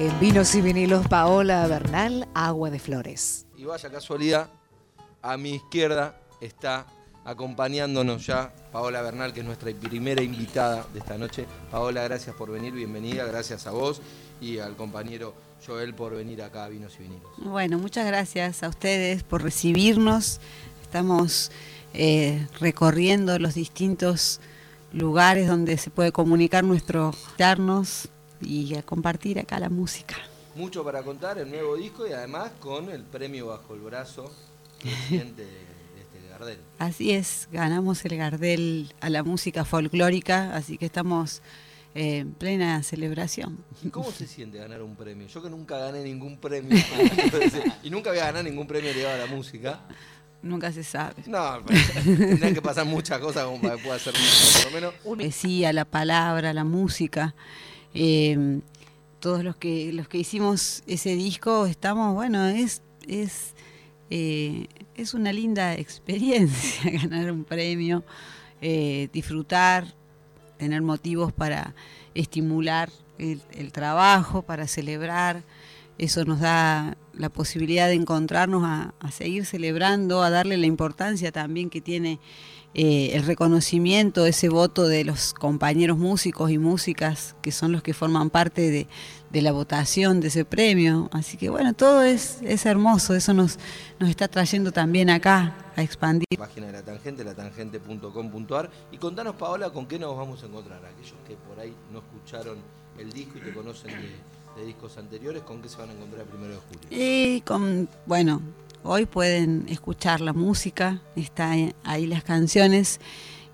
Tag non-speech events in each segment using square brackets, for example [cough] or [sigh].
En Vinos y Vinilos, Paola Bernal, Agua de Flores. Y vaya casualidad, a mi izquierda está acompañándonos ya Paola Bernal, que es nuestra primera invitada de esta noche. Paola, gracias por venir, bienvenida, gracias a vos y al compañero Joel por venir acá a Vinos y Vinilos. Bueno, muchas gracias a ustedes por recibirnos. Estamos eh, recorriendo los distintos lugares donde se puede comunicar nuestro darnos y a compartir acá la música. Mucho para contar, el nuevo disco y además con el premio bajo el brazo reciente de este Gardel. Así es, ganamos el Gardel a la música folclórica, así que estamos eh, en plena celebración. ¿Y cómo se [laughs] siente ganar un premio? Yo que nunca gané ningún premio [laughs] y nunca voy a ganar ningún premio ligado a la música. Nunca se sabe. No, tendrían que pasar muchas cosas como para que pueda ser por lo menos. Poesía, la palabra, la música. Eh, todos los que los que hicimos ese disco estamos, bueno, es es eh, es una linda experiencia [laughs] ganar un premio, eh, disfrutar, tener motivos para estimular el, el, trabajo, para celebrar. Eso nos da la posibilidad de encontrarnos a, seguir celebrando, a darle la importancia también que tiene eh, el reconocimiento, ese voto de los compañeros músicos y músicas que son los que forman parte de, la votación de ese premio. Así que bueno, todo es, hermoso, eso nos, está trayendo también acá a expandir. Página de la tangente, latangente.com.ar y contanos Paola con qué nos vamos a encontrar, aquellos que por ahí no escucharon el disco y te conocen de, de discos anteriores, ¿con qué se van a encontrar el primero de julio? Y con, bueno, Hoy pueden escuchar la música, están ahí las canciones,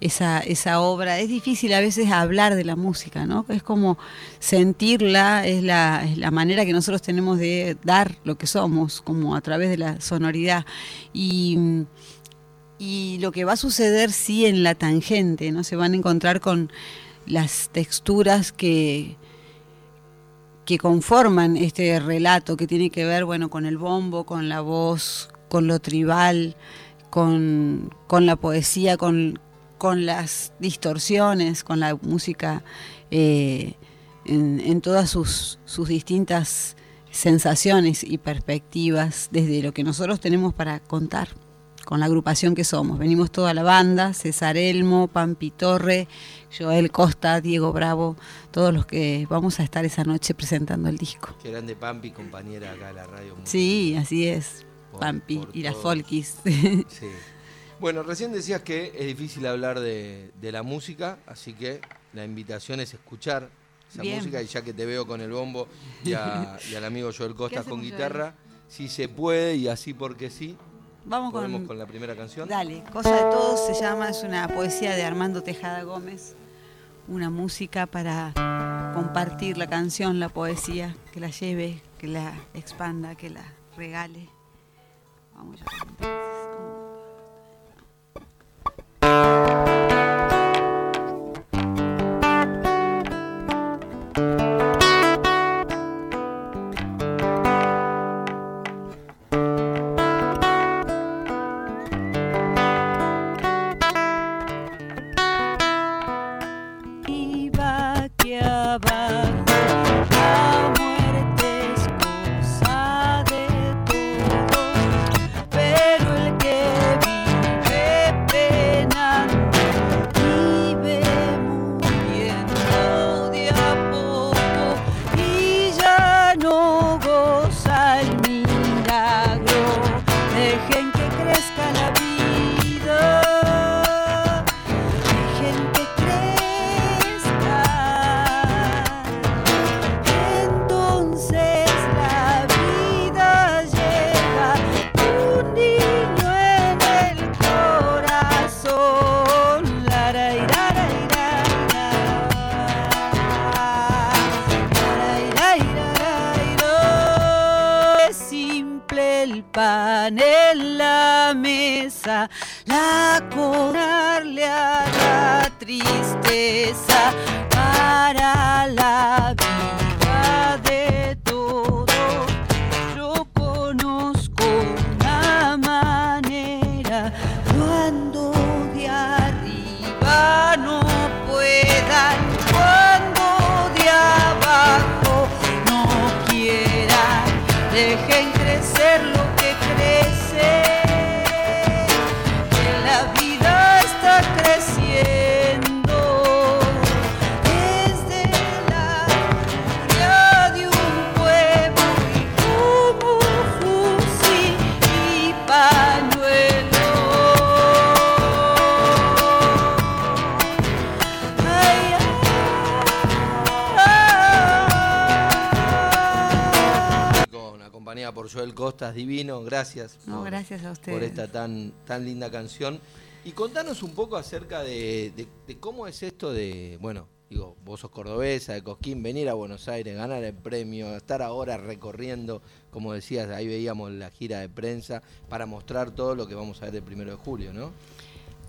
esa, esa obra. Es difícil a veces hablar de la música, ¿no? Es como sentirla, es la, la manera que nosotros tenemos de dar lo que somos, como a través de la sonoridad. Y, y lo que va a suceder sí en la tangente, ¿no? Se van a encontrar con las texturas que, que conforman este relato que tiene que ver bueno con el bombo, con la voz, con lo tribal, con, con la poesía, con, con, las distorsiones, con la música eh, en, en, todas sus, sus distintas sensaciones y perspectivas desde lo que nosotros tenemos para contar con la agrupación que somos. Venimos toda la banda, César Elmo, Pampi Torre, Joel Costa, Diego Bravo, todos los que vamos a estar esa noche presentando el disco. Qué grande Pampi, compañera acá de la radio. Sí, así es, por, Pampi por y las Folkis. Sí. [laughs] Bueno, recién decías que es difícil hablar de, de, la música, así que la invitación es escuchar esa Bien. música y ya que te veo con el bombo y, a, y al amigo Joel [laughs] Costa con guitarra, si se puede y así porque sí, Vamos con, con, la primera canción. Dale, Cosa de Todos se llama, es una poesía de Armando Tejada Gómez, una música para compartir la canción, la poesía, que la lleve, que la expanda, que la regale. Vamos pan en la mesa, la cobrarle a la tristeza para la vida por Costas, divino, gracias. No, gracias a ustedes. Por esta tan, tan linda canción. Y contanos un poco acerca de, cómo es esto de, bueno, digo, vos sos cordobesa, de Cosquín, venir a Buenos Aires, ganar el premio, estar ahora recorriendo, como decías, ahí veíamos la gira de prensa, para mostrar todo lo que vamos a ver el primero de julio, ¿no?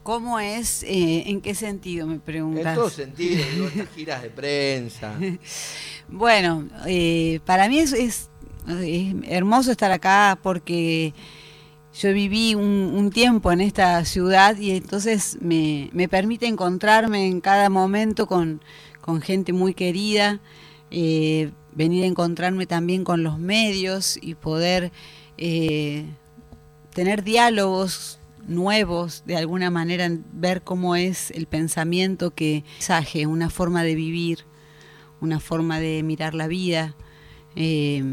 ¿Cómo es? Eh, ¿En qué sentido me preguntas? En todo sentido, digo, estas giras de prensa. [laughs] bueno, eh, para mí es, es, hermoso estar acá porque yo viví un, tiempo en esta ciudad y entonces me, permite encontrarme en cada momento con, gente muy querida, eh, venir a encontrarme también con los medios y poder eh, tener diálogos nuevos, de alguna manera ver cómo es el pensamiento que mensaje, una forma de vivir, una forma de mirar la vida. Eh,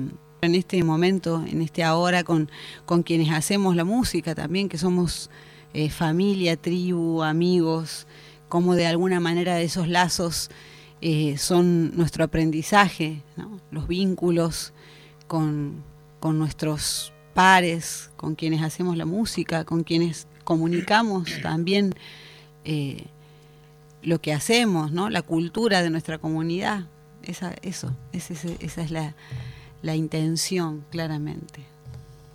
en este momento, en este ahora, con, con quienes hacemos la música también, que somos eh, familia, tribu, amigos, como de alguna manera esos lazos eh, son nuestro aprendizaje, los vínculos con, nuestros pares, con quienes hacemos la música, con quienes comunicamos también eh, lo que hacemos, ¿no? la cultura de nuestra comunidad. Esa, eso, esa es la, la intención, claramente.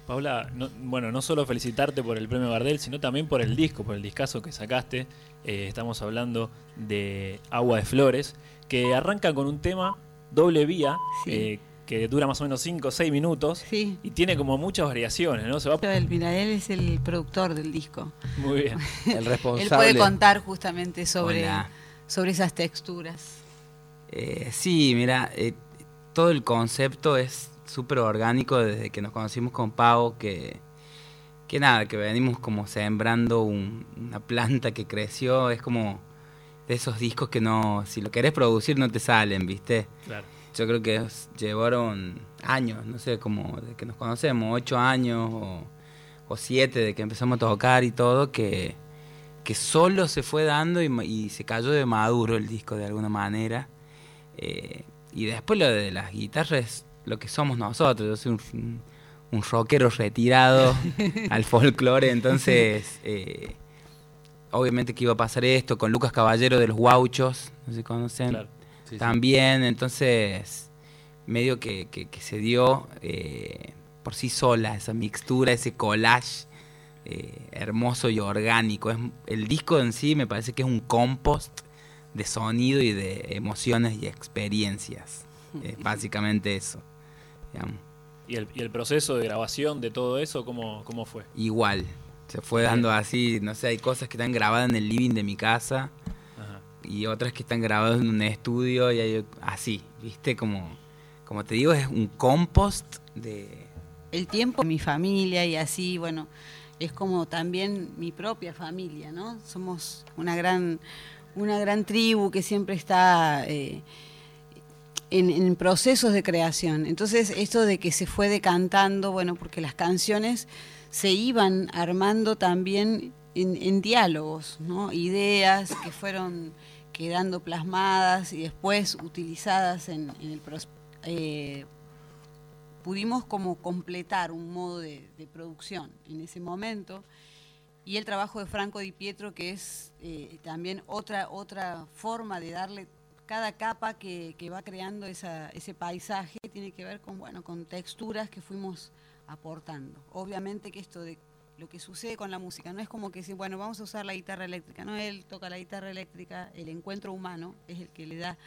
Paula, bueno, no solo felicitarte por el premio Gardel, sino también por el disco, por el discazo que sacaste. Eh, estamos hablando de Agua de Flores, que arranca con un tema doble vía, eh, que dura más o menos 5 o 6 minutos y tiene como muchas variaciones, ¿no? Se va... Mira, él es el productor del disco. Muy bien. [laughs] el responsable. él puede contar justamente sobre, sobre esas texturas. Eh, sí, mira, todo el concepto es súper orgánico desde que nos conocimos con Pau, que, que nada, que venimos como sembrando una planta que creció, es como de esos discos que no, si lo querés producir no te salen, ¿viste? Claro. Yo creo que llevaron años, no sé, como de que nos conocemos, ocho años o, siete de que empezamos a tocar y todo, que, que solo se fue dando y, se cayó de maduro el disco de alguna manera. Eh, y después lo de las guitarras es lo que somos nosotros. Yo soy un, un rockero retirado [laughs] al folclore, entonces eh, obviamente que iba a pasar esto con Lucas Caballero de los Guauchos, no sé si conocen. También, entonces medio que, que, se dio eh, por sí sola esa mixtura, ese collage eh, hermoso y orgánico. Es, el disco en sí me parece que es un compost de sonido y de emociones y experiencias. [laughs] básicamente eso. ¿Y el, ¿Y el, proceso de grabación de todo eso, cómo, cómo fue? Igual. Se fue dando así, no sé, hay cosas que están grabadas en el living de mi casa y otras que están grabadas en un estudio y hay así, ¿viste? Como, como te digo, es un compost de... El tiempo, mi familia y así, bueno, es como también mi propia familia, ¿no? Somos una gran una gran tribu que siempre está eh, en, procesos de creación. Entonces, esto de que se fue decantando, bueno, porque las canciones se iban armando también en, diálogos, ¿no? Ideas que fueron quedando plasmadas y después utilizadas en, el eh, pudimos como completar un modo de, de producción en ese momento y el trabajo de Franco Di Pietro, que es eh, también otra, otra forma de darle cada capa que, va creando ese paisaje, tiene que ver con, bueno, con texturas que fuimos aportando. Obviamente que esto de lo que sucede con la música, no es como que si, bueno, vamos a usar la guitarra eléctrica, no, él toca la guitarra eléctrica, el encuentro humano es el que le da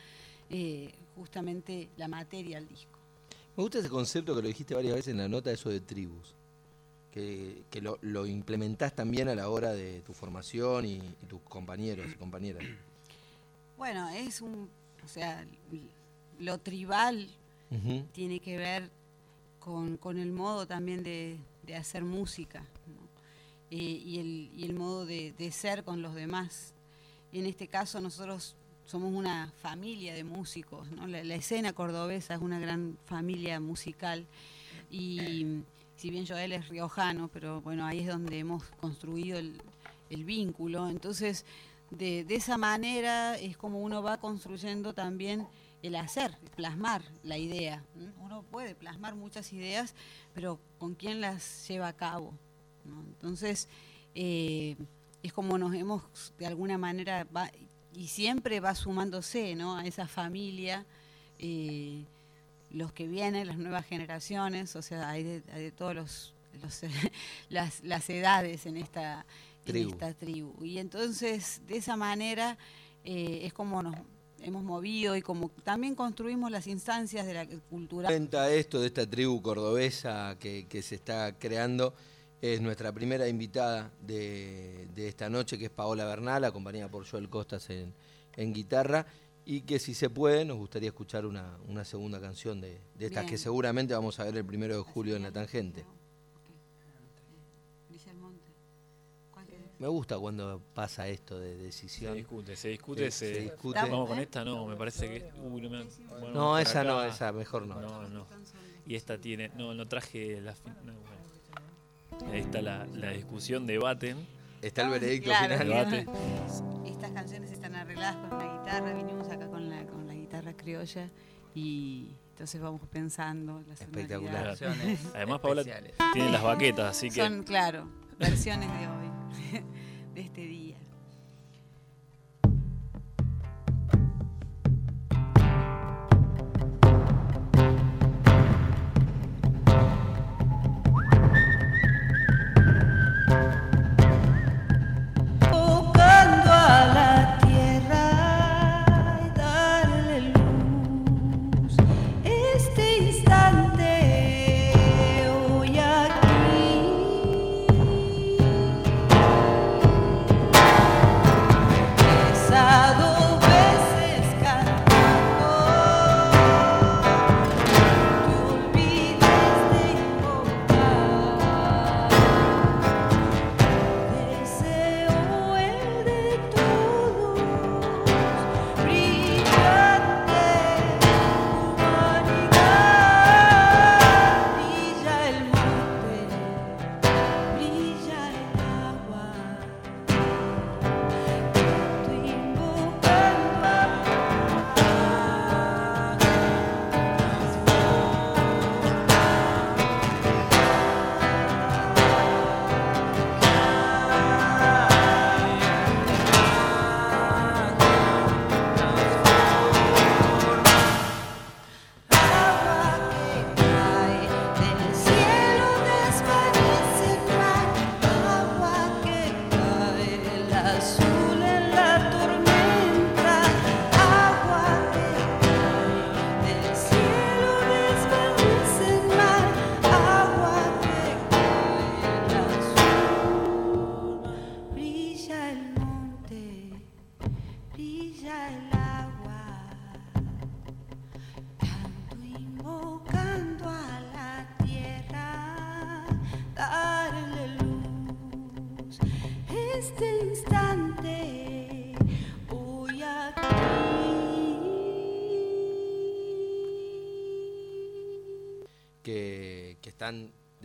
eh, justamente la materia al disco. Me gusta ese concepto que lo dijiste varias veces en la nota, eso de tribus que, lo, lo, implementás también a la hora de tu formación y, tus compañeros y compañeras. Bueno, es un, o sea, lo tribal tiene que ver con, el modo también de, hacer música eh, y, el, y, el, modo de, ser con los demás. En este caso nosotros somos una familia de músicos, ¿no? la, la escena cordobesa es una gran familia musical y si bien Joel es riojano, pero bueno, ahí es donde hemos construido el, vínculo. Entonces, de, esa manera es como uno va construyendo también el hacer, plasmar la idea. Uno puede plasmar muchas ideas, pero ¿con quién las lleva a cabo? Entonces, eh, es como nos hemos, de alguna manera, y siempre va sumándose ¿no? a esa familia. Eh, los que vienen, las nuevas generaciones, o sea, hay de, todos los, [laughs] las, edades en esta, tribu. esta tribu. Y entonces, de esa manera, eh, es como nos hemos movido y como también construimos las instancias de la cultura. Cuenta esto de esta tribu cordobesa que, se está creando. Es nuestra primera invitada de, esta noche, que es Paola Bernal, acompañada por Joel Costas en, en guitarra y que si se puede nos gustaría escuchar una, una segunda canción de, de estas que seguramente vamos a ver el primero de julio en la tangente. Me gusta cuando pasa esto de decisión. Se discute, se discute, se, discute. Vamos con esta, no, me parece que. Uy, no, me, no esa no, esa mejor no. No, no. Y esta tiene. No, no traje la. Ahí está la, la discusión, debate. Está el veredicto final. Estas canciones están arregladas con la guitarra, vinimos criolla y entonces vamos pensando las Espectacular. [laughs] Además, Paola tiene las baquetas, así que. Son, claro, versiones de hoy, [laughs]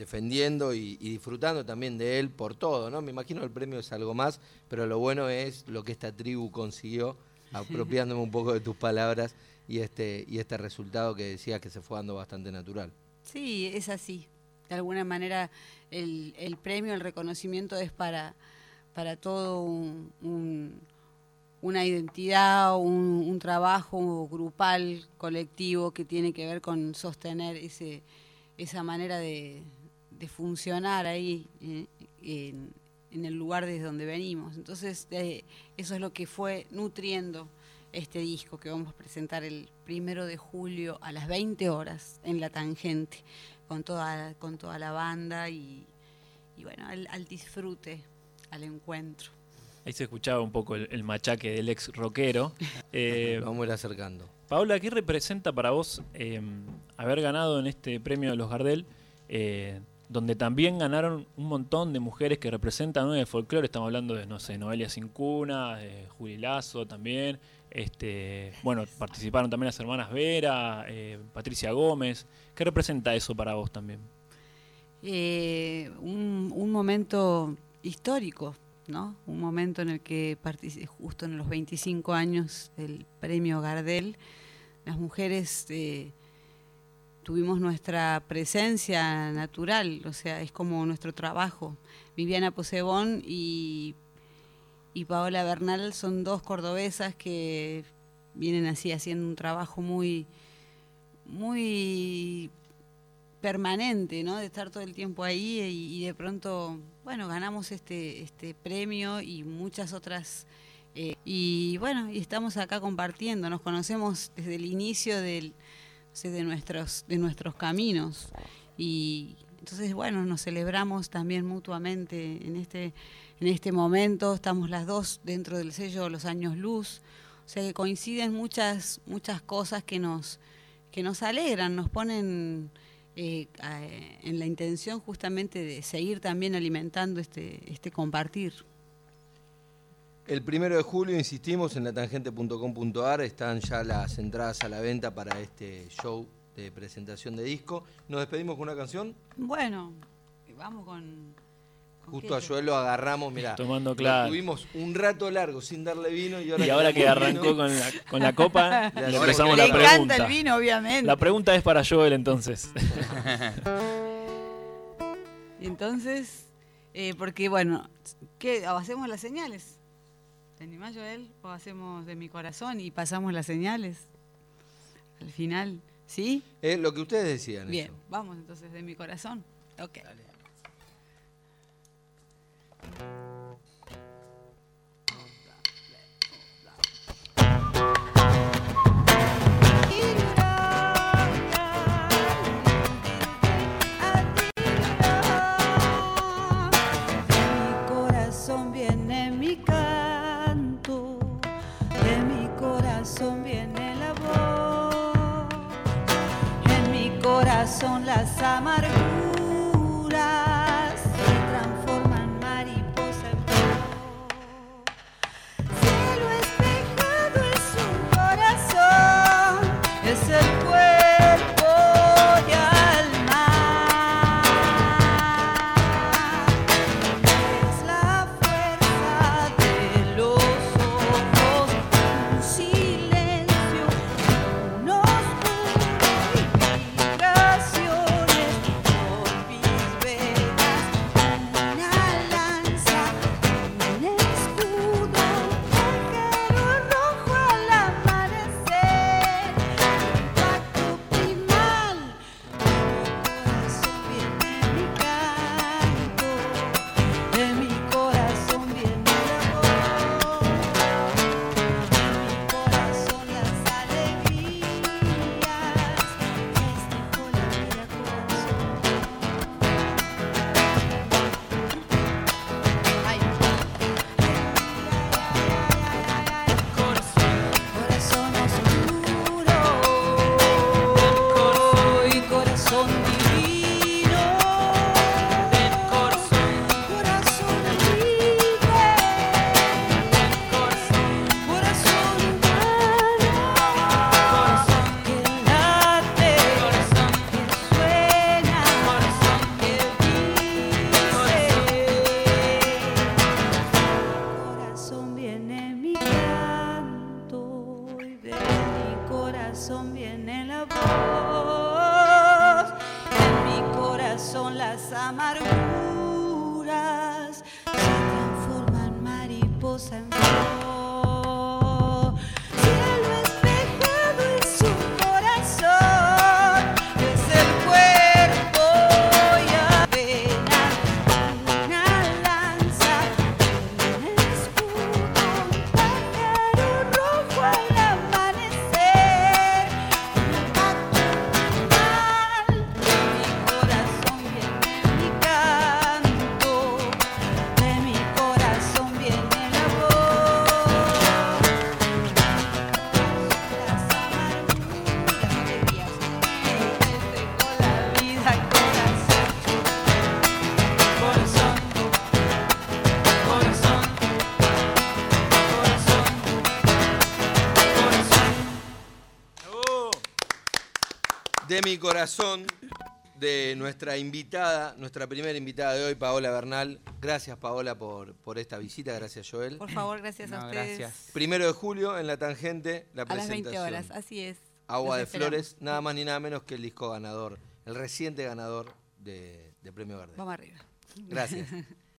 defendiendo y, disfrutando también de él por todo, ¿no? Me imagino el premio es algo más, pero lo bueno es lo que esta tribu consiguió, apropiándome un poco de tus palabras y este, y este resultado que decías que se fue dando bastante natural. Sí, es así. De alguna manera el, premio, el reconocimiento es para, para todo una identidad, un, un trabajo grupal, colectivo que tiene que ver con sostener ese esa manera de, funcionar ahí eh, en, el lugar desde donde venimos. Entonces, eso es lo que fue nutriendo este disco que vamos a presentar el primero de julio a las 20 horas en La Tangente, con toda, con toda la banda y, bueno, al, disfrute, al encuentro. Ahí se escuchaba un poco el, machaque del ex rockero. [laughs] Eh, vamos a ir acercando. Paola, ¿qué representa para vos haber ganado en este premio de los Gardel? Eh, donde también ganaron un montón de mujeres que representan el folclore. Estamos hablando de, no sé, Noelia Cincuna, de Juli Lazo también. Este, bueno, participaron también las hermanas Vera, eh, Patricia Gómez. ¿Qué representa eso para vos también? Eh, un, momento histórico, ¿no? Un momento en el que justo en los 25 años del premio Gardel, las mujeres eh, tuvimos nuestra presencia natural, o sea, es como nuestro trabajo. Viviana Posebón y, y Paola Bernal son dos cordobesas que vienen así haciendo un trabajo muy, muy permanente, ¿no? De estar todo el tiempo ahí y, de pronto, bueno, ganamos este, este premio y muchas otras. Eh, y bueno, y estamos acá compartiendo, nos conocemos desde el inicio del, de, nuestros, de nuestros caminos. Y entonces, bueno, nos celebramos también mutuamente en este, en este momento. Estamos las dos dentro del sello Los Años Luz. O sea que coinciden muchas, muchas cosas que nos, que nos alegran, nos ponen eh, en la intención justamente de seguir también alimentando este, este compartir. El primero de julio, insistimos, en la tangente.com.ar están ya las entradas a la venta para este show de presentación de disco. ¿Nos despedimos con una canción? Bueno, vamos con Justo a Joel lo agarramos, mira. Tomando claro. Tuvimos un rato largo sin darle vino y ahora, y ahora que, arrancó con la, con la copa, [laughs] le empezamos la pregunta. Le encanta el vino, obviamente. La pregunta es para Joel entonces. [laughs] entonces, eh, porque bueno, ¿qué? ¿Hacemos las señales? ¿Te animás, Joel? ¿O hacemos de mi corazón y pasamos las señales? Al final, ¿sí? Es lo que ustedes decían. Bien, vamos entonces de mi corazón. Ok. Dale. Mi corazón viene mi de mi corazón viene la voz, en mi corazón las amarguras. amarguras se transforma en mariposa en corazón de nuestra invitada, nuestra primera invitada de hoy, Paola Bernal. Gracias, Paola, por, por esta visita. Gracias, Joel. Por favor, gracias a ustedes. Gracias. Primero de julio, en La Tangente, la presentación. A las 20 horas, así es. Agua Los de esperamos. Flores, nada más ni nada menos que el disco ganador, el reciente ganador de, de Premio Gardel. Vamos arriba. Gracias. [laughs]